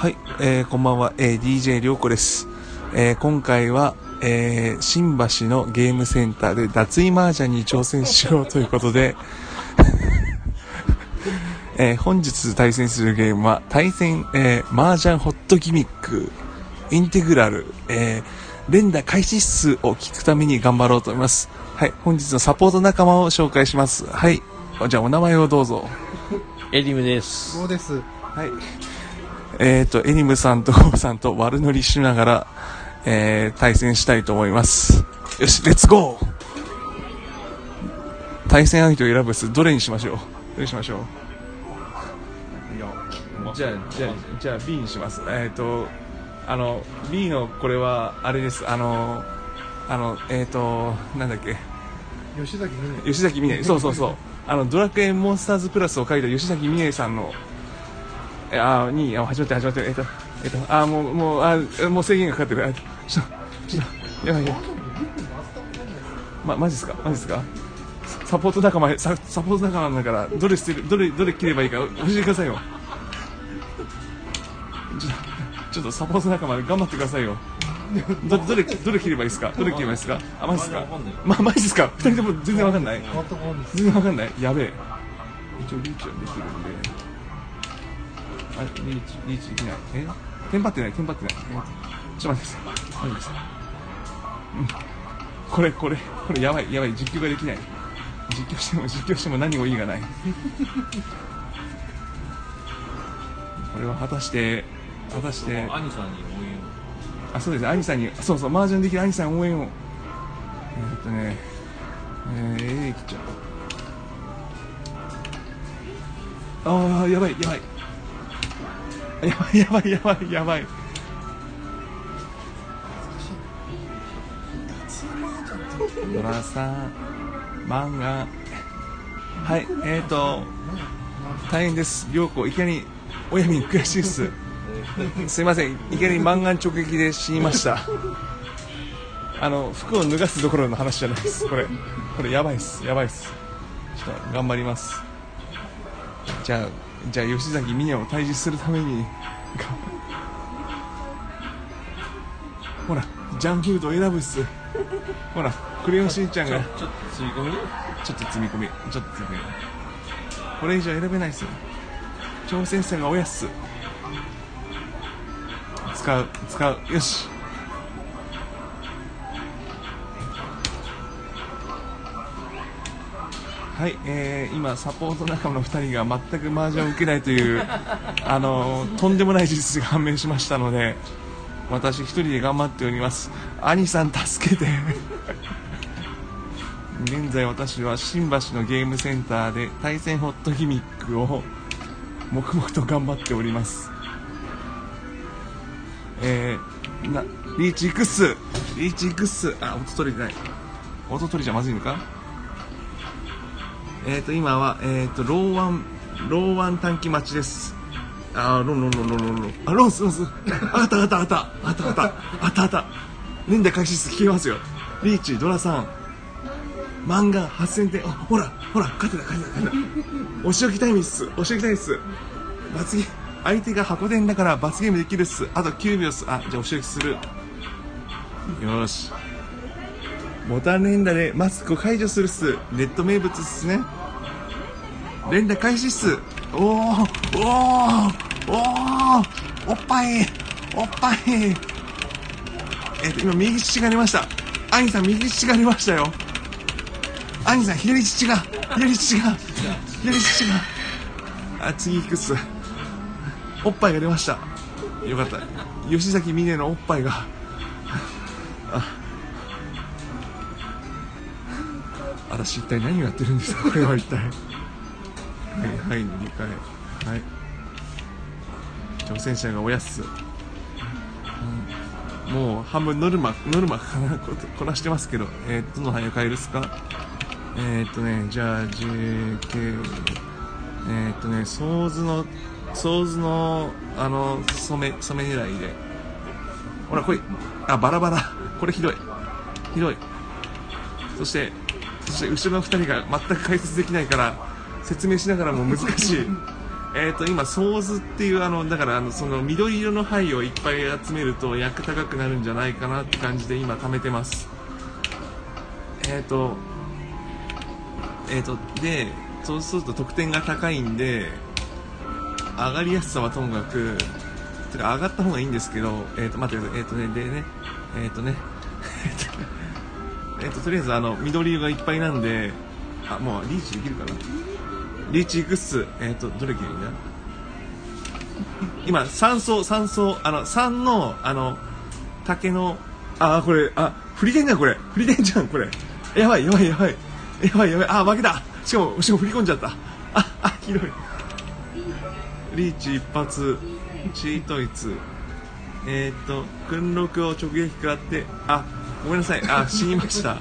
はい、えー、こんばんは、えー、DJ りょうこです。えー、今回は、えー、新橋のゲームセンターで脱衣麻雀に挑戦しようということで、えー、本日対戦するゲームは、対戦、えー、麻雀ホットギミック、インテグラル、えー、連打開始数を聞くために頑張ろうと思います。はい、本日のサポート仲間を紹介します。はい、じゃあお名前をどうぞ。エリムです。そうです。はい。えっ、と、エニムさんとゴーさんと悪乗りしながら、えー、対戦したいと思います。よし、レッツゴー対戦相手を選ぶっす。どれにしましょう？どれにしましょう？じゃあ、じゃあ、じゃあ B にします。えっ、と、あの、B のこれは、あれです。あの、あの、えっ、と、なんだっけ？吉崎美音。吉崎美音そうそうそうあのドラクエモンスターズプラスを書いた吉崎美音さんのえあーにあ始まってる始まってるえっとえっとあーもうもうあーもう制限がかかってる。あちょっとちょっとやばいやばい。まマジっすか？マジっすか？サポート仲間ササポート仲間だからどれ捨てるどれどれ切ればいいか教えてくださいよ。ちょっとちょっとサポート仲間頑張ってくださいよ。どどれどれ切ればいいですか？どれ切ればいいですか？あマジっすか？まマジっすか？二人とも全然わかんない。全くわかんないです。全然わかんない。やべえ。一応リーチはできるんで。あれリーチリーチできないえテンパってない。テンパってない。ちょっと待ってください。待ってください。うん。これこれこれやばい。やばい。実況ができない。実況しても実況しても何も意味がない。これは果たして果たして兄さんに応援を。あそうです兄さんにそうそう麻雀できる兄さん応援をえー、っとねえー、エレキちゃんああやばい。やばい。やばいやばいやばいやばいドラさん漫画はいえー、と大変です涼子いきなり親に悔しいっすすいません、いきなり漫画直撃で死にました。あの、服を脱がすどころの話じゃないです。これ、これやばいっす、やばいっす。ちょっと頑張ります。じゃあ、じゃあ吉崎美音を退治するために、がほら、ジャンフードを選ぶっす。ほら、クレヨンしんちゃんが、ちょっと吸い込み？ちょっと積み込み、ちょっと積み込み。これ以上選べないっすよ。挑戦者が親っす。使う、使う、よし。はい、えー、今、サポート仲間の2人が全く麻雀を受けないという、あのとんでもない事実が判明しましたので、私一人で頑張っております。兄さん助けて。現在私は新橋のゲームセンターで対戦ホットギミックを黙々と頑張っております。えー、なリーチいくっすリーチいくっすあ音取れてない。音取りじゃまずいのか？えーと今はえーとローワンローワン短期待ちです。あーロンロンロンロンロン。ロンあロンスロン。スあったあったあった。あったあった。あったあった。年代開始数聞けますよ。リーチドラさん。漫画8000点。あほらほら勝てた勝てた勝てた。お仕置きタイムっす。お仕置きタイムっす。罰ゲーム相手が箱伝だから罰ゲームできるっす。あと9秒っす。あじゃあお仕置きする。よーしボタン連打でマスク解除するっす。ネット名物っすね。連打開始っす。おーおーおーおっぱいおっぱい。えっと今右乳が出ました。兄さん右乳が出ましたよ。兄さん左乳が左乳が左乳が。あ次行くっす。おっぱいが出ました。よかった。吉崎美音のおっぱいが。あ私一体何をやってるんですか？これは一体。はいはい2回。はい。挑戦者がおやっす、うん。もう半分ノルマノルマかな？ここなしてますけど。えー、どの範囲を変えるっすか？えー、っとね、じゃあ、JK、えー、っとね、ソーズの、ソーズの、あの、染め、染め狙いで。ほら、これ、あ、バラバラ。これひどい。ひどい。そして、そして後ろの二人が全く解説できないから、説明しながらも難しい。えっ、と今ソーズっていうあのだからあのその緑色の灰をいっぱい集めると役高くなるんじゃないかなって感じで今貯めてますえっ、とえっ、とでそうすると得点が高いんで上がりやすさはともかくてか上がった方がいいんですけどえっ、と待ってくださいえっ、とねでねえっ、とねえっととりあえずあの緑色がいっぱいなんであもうリーチできるかな？リーチいくっすえっ、とどれ切るんだ？今3層3層あの3のあの竹のああこれあ振りてんじゃんこれ。振りてんじゃんこれ。やばいやばいやばい。やばいやばい。あ負けた。しかもしかも振り込んじゃった。ああひどい。リーチ一発チートイツ。えー、っと訓録を直撃食らってあごめんなさい。あ死にました。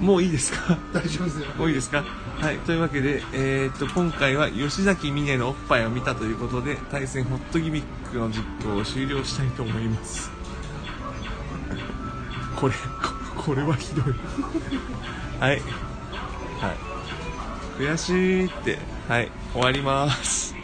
もういいですか？大丈夫ですよ。もういいですか？はい。というわけで、えー、っと今回は吉崎美音のおっぱいを見たということで対戦ホットギミックの実行を終了したいと思います。これここれはひどい。はい。はい。悔しいって。はい。終わります